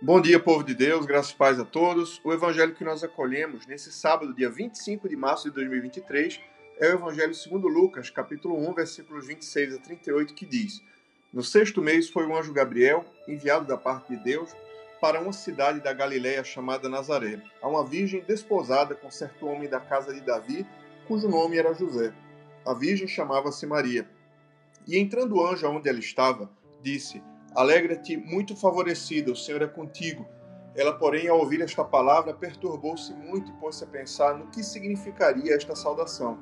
Bom dia, povo de Deus, graças e paz a todos. O evangelho que nós acolhemos nesse sábado, dia 25 de março de 2023, é o evangelho segundo Lucas, capítulo 1, versículos 26 a 38, que diz: No sexto mês foi o anjo Gabriel, enviado da parte de Deus, para uma cidade da Galiléia chamada Nazaré, a uma virgem desposada com certo homem da casa de Davi, cujo nome era José. A virgem chamava-se Maria. E entrando o anjo aonde ela estava, disse: Alegra-te, muito favorecida, o Senhor é contigo. Ela, porém, ao ouvir esta palavra, perturbou-se muito e pôs-se a pensar no que significaria esta saudação.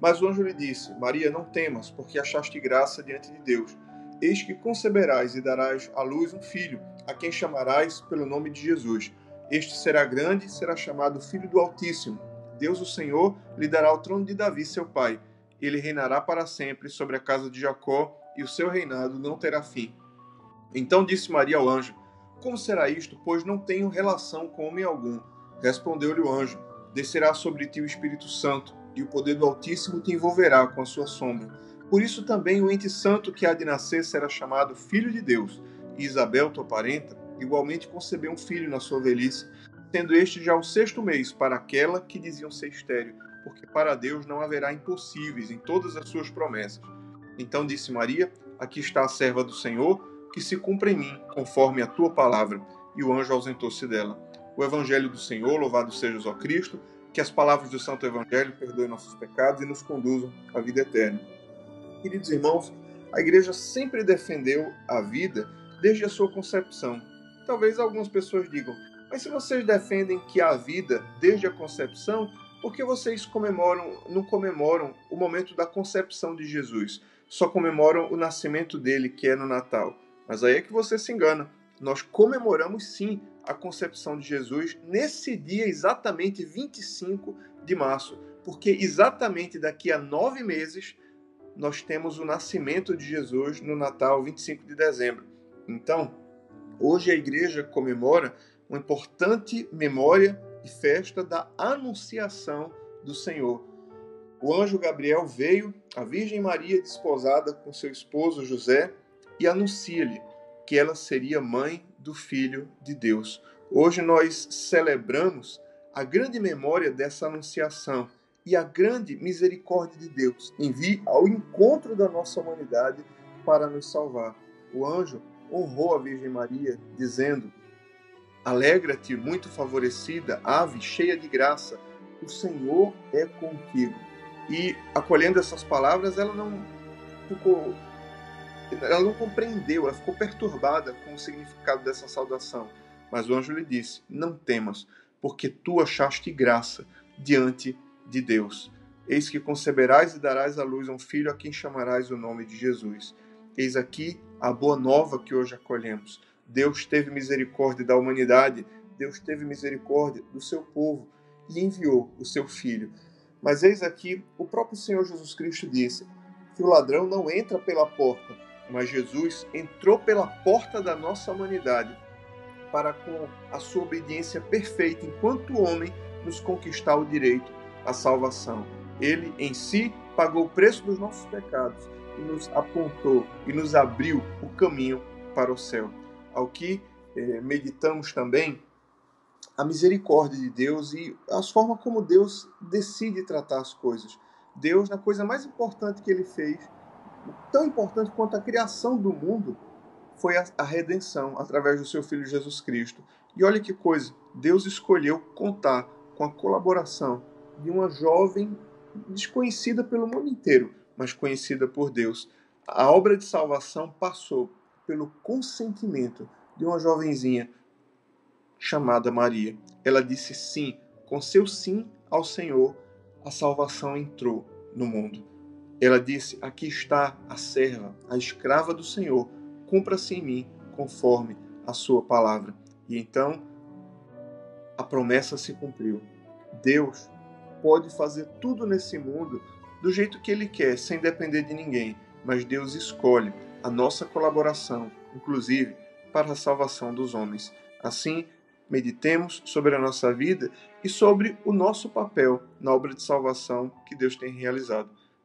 Mas o anjo lhe disse: Maria, não temas, porque achaste graça diante de Deus. Eis que conceberás e darás à luz um filho, a quem chamarás pelo nome de Jesus. Este será grande e será chamado Filho do Altíssimo. Deus, o Senhor, lhe dará o trono de Davi, seu pai. Ele reinará para sempre sobre a casa de Jacó, e o seu reinado não terá fim. Então disse Maria ao anjo: Como será isto, pois não tenho relação com homem algum? Respondeu-lhe o anjo: Descerá sobre ti o Espírito Santo, e o poder do Altíssimo te envolverá com a sua sombra. Por isso também o ente santo que há de nascer será chamado Filho de Deus. E Isabel, tua parenta, igualmente concebeu um filho na sua velhice, sendo este já o sexto mês para aquela que diziam ser estéreo, porque para Deus não haverá impossíveis em todas as suas promessas. Então disse Maria: Aqui está a serva do Senhor que se cumpra em mim, conforme a tua palavra. E o anjo ausentou-se dela. O Evangelho do Senhor, louvado seja o Cristo, que as palavras do Santo Evangelho perdoem nossos pecados e nos conduzam à vida eterna. Queridos irmãos, a igreja sempre defendeu a vida desde a sua concepção. Talvez algumas pessoas digam, mas se vocês defendem que há vida desde a concepção, por que vocês comemoram, não comemoram o momento da concepção de Jesus? Só comemoram o nascimento dele, que é no Natal. Mas aí é que você se engana. Nós comemoramos sim a concepção de Jesus nesse dia, exatamente 25 de março, porque exatamente daqui a nove meses nós temos o nascimento de Jesus no Natal, 25 de dezembro. Então, hoje a igreja comemora uma importante memória e festa da anunciação do Senhor. O anjo Gabriel veio, a Virgem Maria desposada com seu esposo José, e anuncia-lhe que ela seria mãe do Filho de Deus. Hoje nós celebramos a grande memória dessa anunciação e a grande misericórdia de Deus em vir ao encontro da nossa humanidade para nos salvar. O anjo honrou a Virgem Maria, dizendo: Alegra-te, muito favorecida, ave cheia de graça, o Senhor é contigo. E acolhendo essas palavras, ela não ficou ela não compreendeu, ela ficou perturbada com o significado dessa saudação. Mas o anjo lhe disse: Não temas, porque tu achaste graça diante de Deus. Eis que conceberás e darás à luz um filho a quem chamarás o nome de Jesus. Eis aqui a boa nova que hoje acolhemos. Deus teve misericórdia da humanidade, Deus teve misericórdia do seu povo e enviou o seu filho. Mas eis aqui o próprio Senhor Jesus Cristo disse que o ladrão não entra pela porta, mas Jesus entrou pela porta da nossa humanidade para, com a sua obediência perfeita enquanto homem, nos conquistar o direito à salvação. Ele em si pagou o preço dos nossos pecados e nos apontou e nos abriu o caminho para o céu. Ao que eh, meditamos também a misericórdia de Deus e as formas como Deus decide tratar as coisas. Deus, na coisa mais importante que ele fez, tão importante quanto a criação do mundo foi a, redenção através do seu Filho Jesus Cristo. E olha que coisa, Deus escolheu contar com a colaboração de uma jovem desconhecida pelo mundo inteiro, mas conhecida por Deus. A obra de salvação passou pelo consentimento de uma jovenzinha chamada Maria. Ela disse sim, com seu sim ao Senhor, a salvação entrou no mundo. Ela disse: Aqui está a serva, a escrava do Senhor, cumpra-se em mim conforme a sua palavra. E então a promessa se cumpriu. Deus pode fazer tudo nesse mundo do jeito que Ele quer, sem depender de ninguém, mas Deus escolhe a nossa colaboração, inclusive para a salvação dos homens. Assim, meditemos sobre a nossa vida e sobre o nosso papel na obra de salvação que Deus tem realizado.